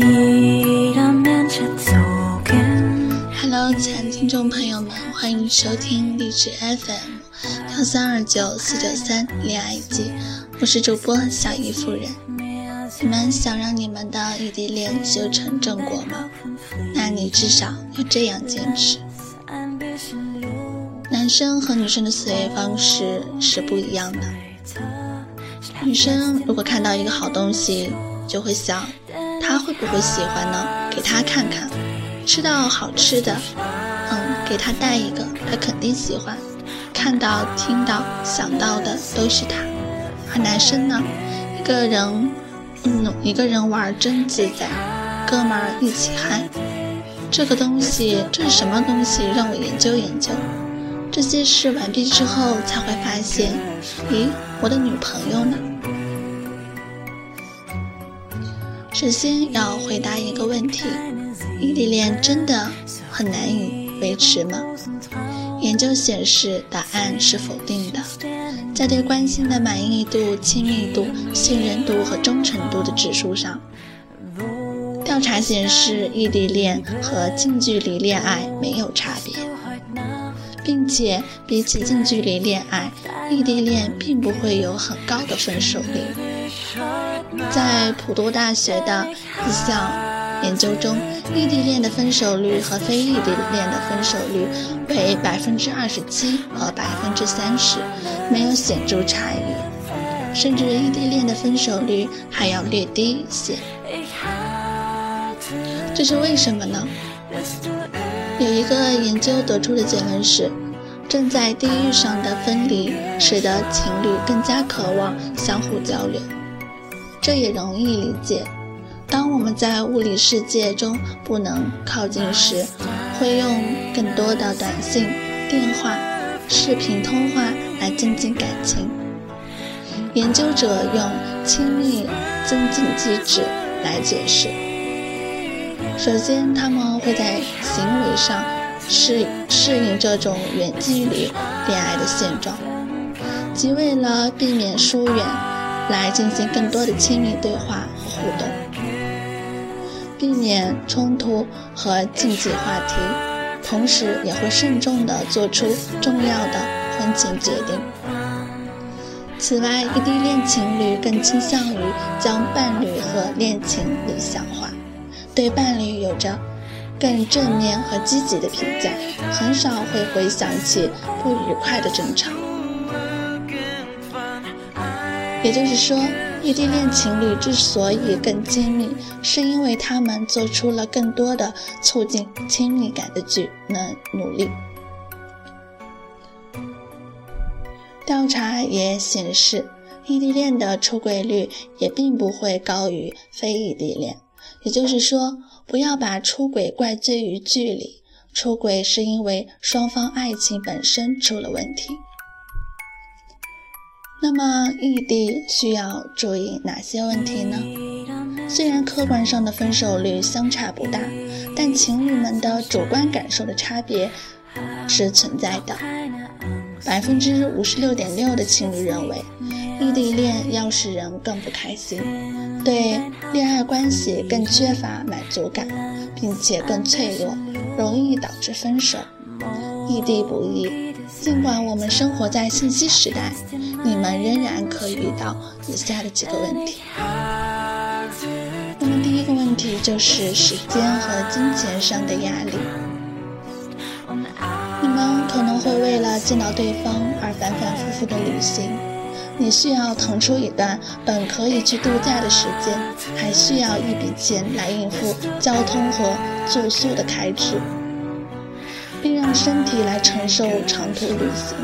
Hello，亲爱的听众朋友们，欢迎收听励志 FM 幺三二九四九三恋爱季，我是主播小姨夫人。你们想让你们的异地恋修成正果吗？那你至少要这样坚持。男生和女生的思维方式是不一样的。女生如果看到一个好东西，就会想，他会不会喜欢呢？给他看看。吃到好吃的，嗯，给他带一个，他肯定喜欢。看到、听到、想到的都是他。而男生呢，一个人，嗯，一个人玩真自在，哥们儿一起嗨。这个东西，这是什么东西？让我研究研究。这些事完毕之后，才会发现，咦，我的女朋友呢？首先要回答一个问题：异地恋真的很难以维持吗？研究显示，答案是否定的。在对关心的满意度、亲密度、信任度和忠诚度的指数上，调查显示，异地恋和近距离恋爱没有差别。并且，比起近距离恋爱，异地恋并不会有很高的分手率。在普渡大学的一项研究中，异地恋的分手率和非异地恋的分手率为百分之二十七和百分之三十，没有显著差异，甚至异地恋的分手率还要略低一些。这是为什么呢？有一个研究得出的结论是，正在地域上的分离使得情侣更加渴望相互交流。这也容易理解。当我们在物理世界中不能靠近时，会用更多的短信、电话、视频通话来增进感情。研究者用亲密增进机制来解释。首先，他们会在行为上适适应这种远距离恋爱的现状，即为了避免疏远，来进行更多的亲密对话和互动，避免冲突和禁忌话题，同时也会慎重地做出重要的婚前决定。此外，异地恋情侣更倾向于将伴侣和恋情理想化。对伴侣有着更正面和积极的评价，很少会回想起不愉快的争吵。也就是说，异地恋情侣之所以更亲密，是因为他们做出了更多的促进亲密感的举能努力。调查也显示，异地恋的出轨率也并不会高于非异地恋。也就是说，不要把出轨怪罪于距离，出轨是因为双方爱情本身出了问题。那么，异地需要注意哪些问题呢？虽然客观上的分手率相差不大，但情侣们的主观感受的差别是存在的。百分之五十六点六的情侣认为。异地恋要使人更不开心，对恋爱关系更缺乏满足感，并且更脆弱，容易导致分手。异地不易，尽管我们生活在信息时代，你们仍然可以遇到以下的几个问题。那么第一个问题就是时间和金钱上的压力。你们可能会为了见到对方而反反复复的旅行。你需要腾出一段本可以去度假的时间，还需要一笔钱来应付交通和住宿的开支，并让身体来承受长途旅行。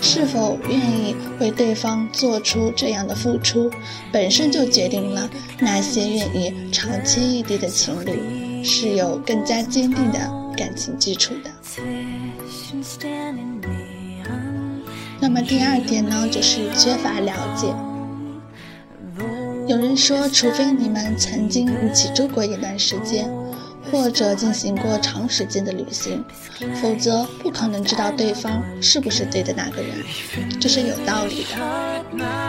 是否愿意为对方做出这样的付出，本身就决定了那些愿意长期异地的情侣是有更加坚定的感情基础的。那么第二点呢，就是缺乏了解。有人说，除非你们曾经一起住过一段时间，或者进行过长时间的旅行，否则不可能知道对方是不是对的那个人，这是有道理的。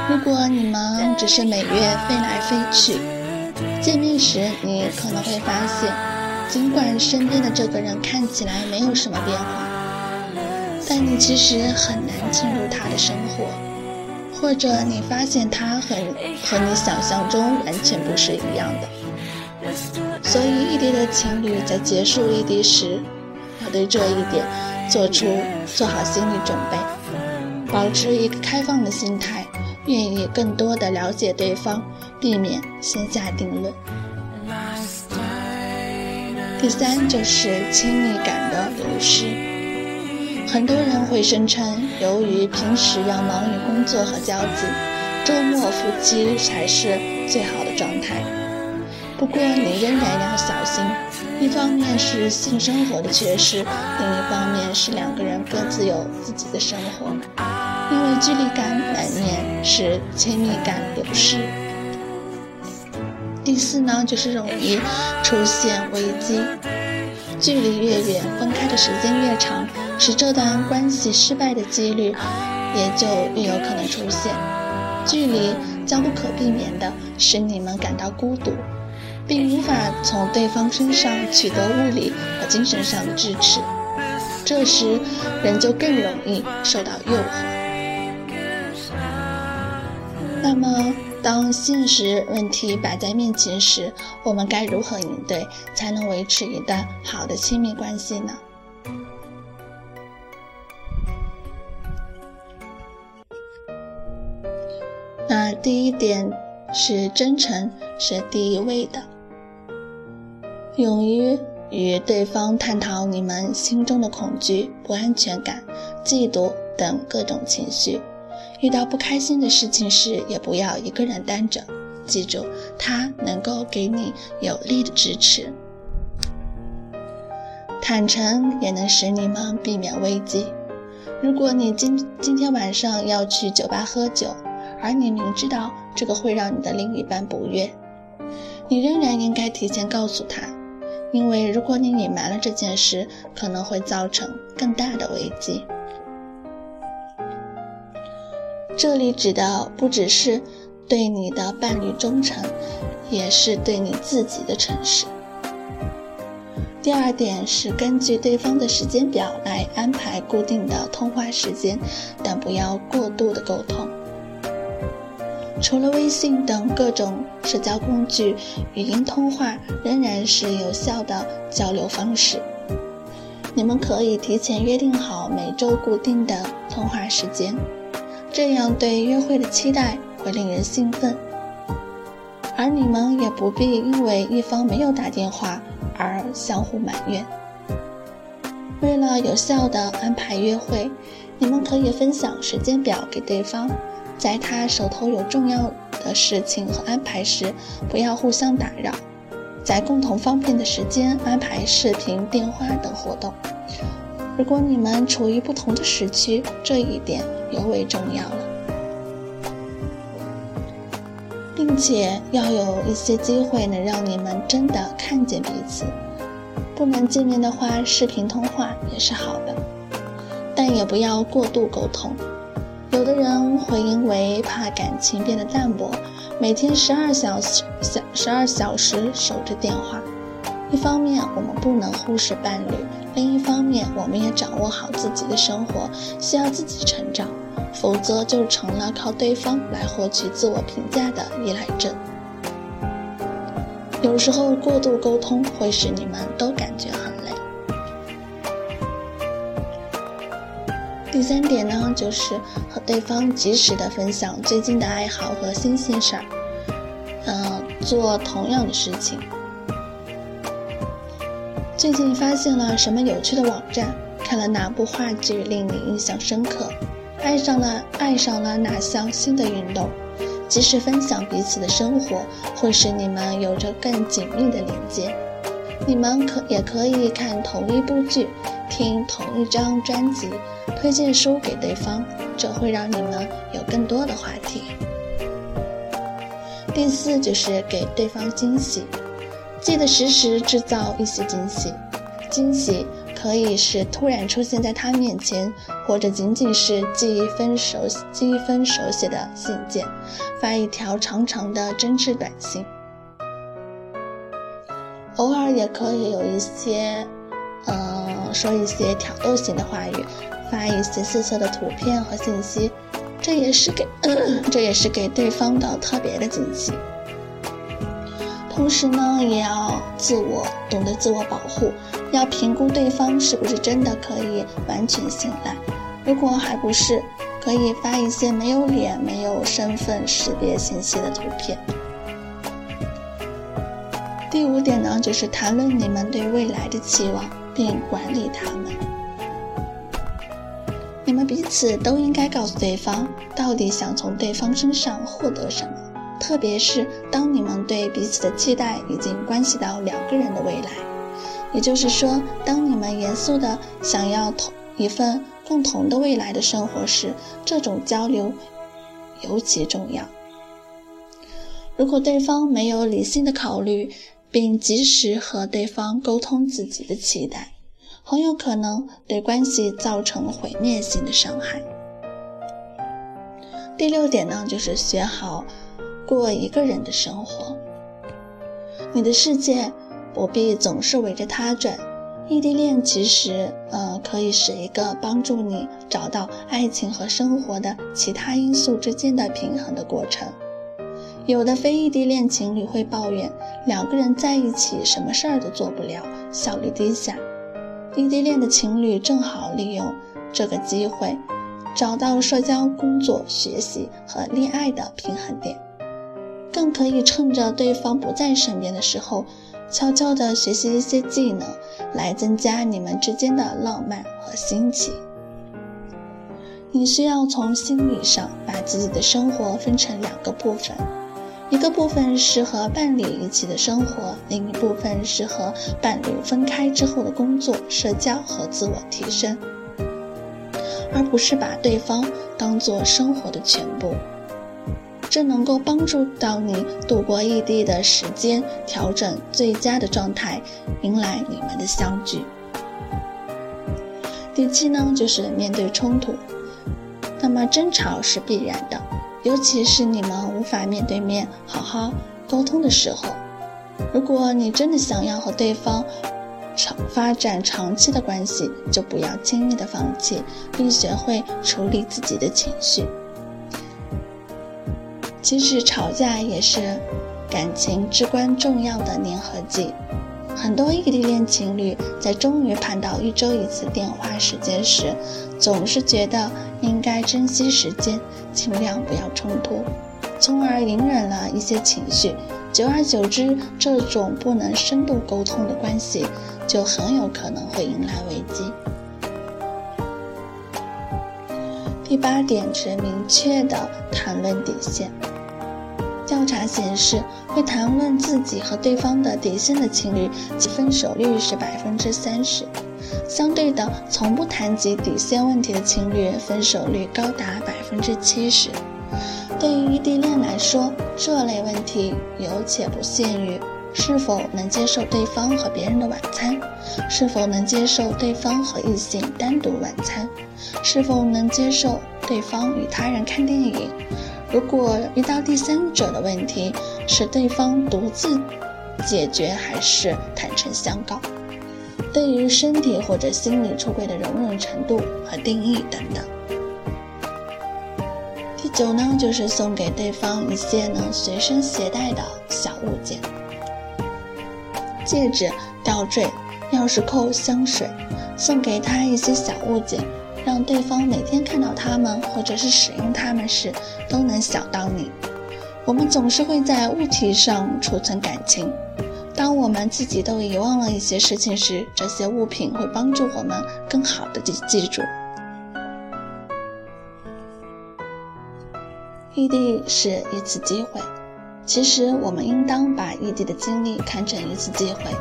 如果你们只是每月飞来飞去，见面时，你可能会发现，尽管身边的这个人看起来没有什么变化，但你其实很难进入他的生活，或者你发现他很和你想象中完全不是一样的。所以，异地的情侣在结束异地时，要对这一点做出做好心理准备，保持一个开放的心态，愿意更多的了解对方，避免先下定论。第三就是亲密感的流失，很多人会声称，由于平时要忙于工作和交际，周末夫妻才是最好的状态。不过，你仍然要小心。一方面是性生活的缺失，另一方面是两个人各自有自己的生活。因为距离感难免使亲密感流失。第四呢，就是容易出现危机。距离越远，分开的时间越长，使这段关系失败的几率也就越有可能出现。距离将不可避免的使你们感到孤独。并无法从对方身上取得物理和精神上的支持，这时人就更容易受到诱惑。那么，当现实问题摆在面前时，我们该如何应对，才能维持一段好的亲密关系呢？那第一点是真诚是第一位的。勇于与对方探讨你们心中的恐惧、不安全感、嫉妒等各种情绪。遇到不开心的事情时，也不要一个人担着。记住，他能够给你有力的支持。坦诚也能使你们避免危机。如果你今今天晚上要去酒吧喝酒，而你明知道这个会让你的另一半不悦，你仍然应该提前告诉他。因为如果你隐瞒了这件事，可能会造成更大的危机。这里指的不只是对你的伴侣忠诚，也是对你自己的诚实。第二点是根据对方的时间表来安排固定的通话时间，但不要过度的沟通。除了微信等各种社交工具，语音通话仍然是有效的交流方式。你们可以提前约定好每周固定的通话时间，这样对约会的期待会令人兴奋，而你们也不必因为一方没有打电话而相互埋怨。为了有效的安排约会，你们可以分享时间表给对方。在他手头有重要的事情和安排时，不要互相打扰。在共同方便的时间安排视频、电话等活动。如果你们处于不同的时区，这一点尤为重要了。并且要有一些机会能让你们真的看见彼此。不能见面的话，视频通话也是好的，但也不要过度沟通。有的人会因为怕感情变得淡薄，每天十二小时小十二小时守着电话。一方面我们不能忽视伴侣，另一方面我们也掌握好自己的生活，需要自己成长，否则就成了靠对方来获取自我评价的依赖症。有时候过度沟通会使你们都感觉很累。第三点呢，就是和对方及时的分享最近的爱好和新鲜事儿，嗯，做同样的事情。最近发现了什么有趣的网站？看了哪部话剧令你印象深刻？爱上了爱上了哪项新的运动？及时分享彼此的生活，会使你们有着更紧密的连接。你们可也可以看同一部剧，听同一张专辑。推荐书给对方，这会让你们有更多的话题。第四就是给对方惊喜，记得时时制造一些惊喜。惊喜可以是突然出现在他面前，或者仅仅是寄一封手寄一封手写的信件，发一条长长的真挚短信。偶尔也可以有一些，嗯，说一些挑逗性的话语，发一些色色的图片和信息，这也是给，这也是给对方的特别的惊喜。同时呢，也要自我懂得自我保护，要评估对方是不是真的可以完全信赖。如果还不是，可以发一些没有脸、没有身份识别信息的图片。第五点呢，就是谈论你们对未来的期望，并管理他们。你们彼此都应该告诉对方，到底想从对方身上获得什么。特别是当你们对彼此的期待已经关系到两个人的未来，也就是说，当你们严肃的想要同一份共同的未来的生活时，这种交流尤其重要。如果对方没有理性的考虑，并及时和对方沟通自己的期待，很有可能对关系造成毁灭性的伤害。第六点呢，就是学好。过一个人的生活，你的世界不必总是围着他转。异地恋其实，呃，可以是一个帮助你找到爱情和生活的其他因素之间的平衡的过程。有的非异地恋情侣会抱怨，两个人在一起什么事儿都做不了，效率低下。异地恋的情侣正好利用这个机会，找到社交、工作、学习和恋爱的平衡点。更可以趁着对方不在身边的时候，悄悄地学习一些技能，来增加你们之间的浪漫和新奇。你需要从心理上把自己的生活分成两个部分，一个部分是和伴侣一起的生活，另一部分是和伴侣分开之后的工作、社交和自我提升，而不是把对方当做生活的全部。这能够帮助到你度过异地的时间，调整最佳的状态，迎来你们的相聚。第七呢，就是面对冲突，那么争吵是必然的，尤其是你们无法面对面好好沟通的时候。如果你真的想要和对方长发展长期的关系，就不要轻易的放弃，并学会处理自己的情绪。其实吵架也是感情至关重要的粘合剂。很多异地恋情侣在终于盼到一周一次电话时间时，总是觉得应该珍惜时间，尽量不要冲突，从而隐忍了一些情绪。久而久之，这种不能深度沟通的关系，就很有可能会迎来危机。第八点是明确的谈论底线。调查显示，会谈论自己和对方的底线的情侣，其分手率是百分之三十；相对的，从不谈及底线问题的情侣，分手率高达百分之七十。对于异地恋来说，这类问题有且不限于：是否能接受对方和别人的晚餐；是否能接受对方和异性单独晚餐；是否能接受对方与他人看电影。如果遇到第三者的问题，是对方独自解决还是坦诚相告？对于身体或者心理出轨的容忍程度和定义等等。第九呢，就是送给对方一些能随身携带的小物件，戒指、吊坠、钥匙扣、香水，送给他一些小物件。让对方每天看到它们，或者是使用它们时，都能想到你。我们总是会在物体上储存感情。当我们自己都遗忘了一些事情时，这些物品会帮助我们更好的记记住。异地是一次机会，其实我们应当把异地的经历看成一次机会。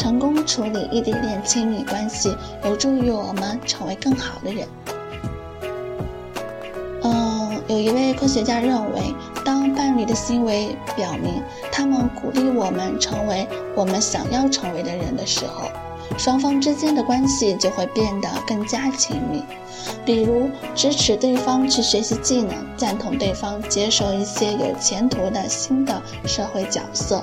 成功处理异地恋亲密关系，有助于我们成为更好的人。嗯，有一位科学家认为，当伴侣的行为表明他们鼓励我们成为我们想要成为的人的时候，双方之间的关系就会变得更加亲密。比如，支持对方去学习技能，赞同对方接受一些有前途的新的社会角色。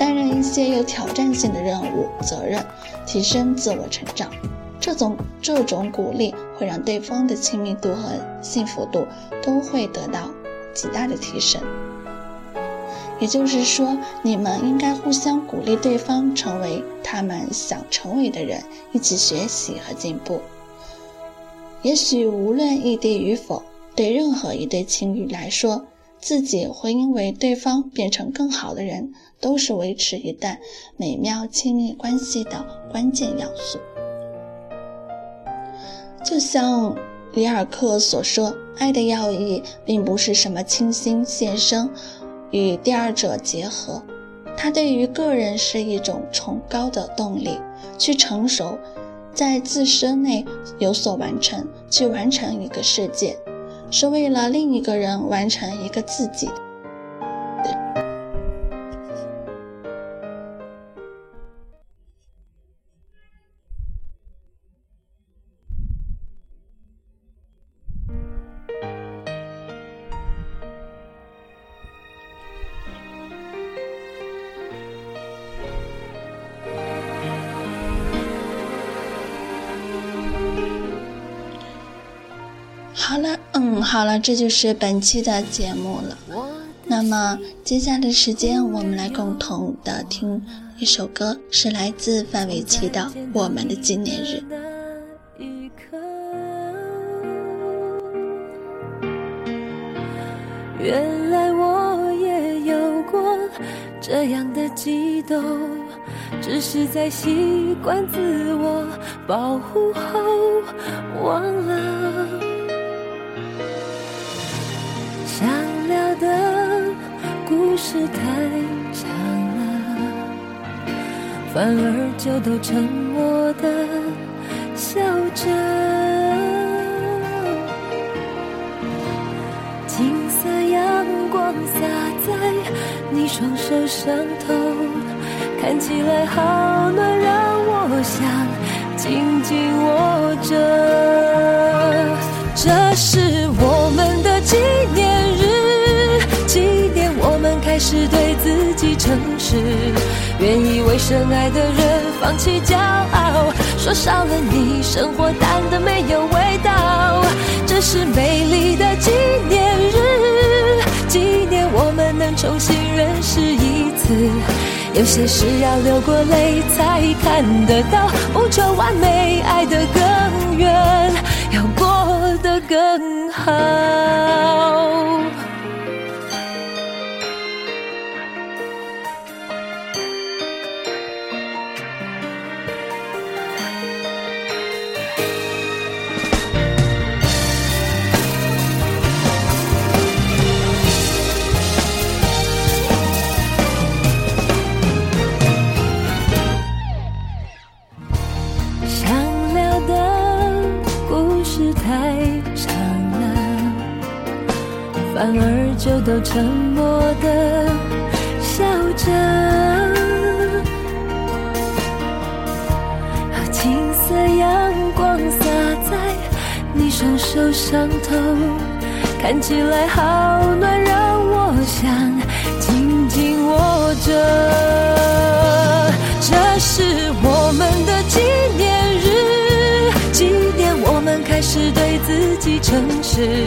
担任一些有挑战性的任务、责任，提升自我成长。这种这种鼓励会让对方的亲密度和幸福度都会得到极大的提升。也就是说，你们应该互相鼓励对方成为他们想成为的人，一起学习和进步。也许无论异地与否，对任何一对情侣来说，自己会因为对方变成更好的人，都是维持一段美妙亲密关系的关键要素。就像里尔克所说，爱的要义并不是什么倾心献身与第二者结合，它对于个人是一种崇高的动力，去成熟，在自身内有所完成，去完成一个世界，是为了另一个人完成一个自己。好了，这就是本期的节目了。那么接下来的时间，我们来共同的听一首歌，是来自范玮琪的《我们的纪念日》。原来我也有过这样的激动，只是在习惯自我保护后忘了。是太长了，反而就都沉默的笑着。金色阳光洒在你双手上头，看起来好暖，让城市，愿意为深爱的人放弃骄傲，说少了你，生活淡的没有味道。这是美丽的纪念日，纪念我们能重新认识一次。有些事要流过泪才看得到，不求完美，爱得更远，要过得更好。沉默的笑着，金色阳光洒在你双手上头，看起来好暖，让我想紧紧握着。这是我们的纪念日，纪念我们开始对自己诚实。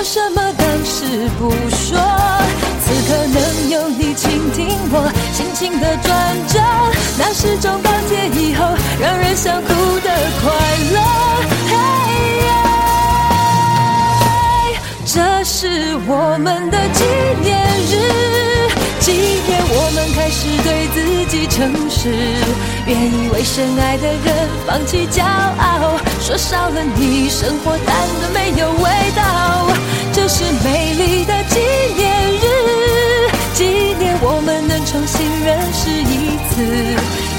要什么当时不说。此刻能有你倾听我心情的转折，那是种当结以后让人想哭的快乐。这是我们的纪念日，纪念我们开始对自己诚实。愿意为深爱的人放弃骄傲，说少了你，生活淡的没有味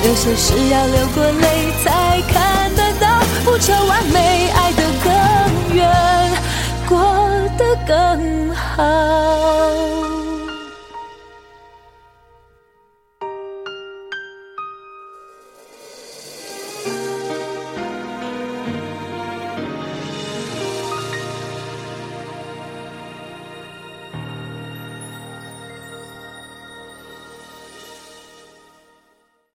有些事要流过泪才看得到，不求完美，爱得更远，过得更好。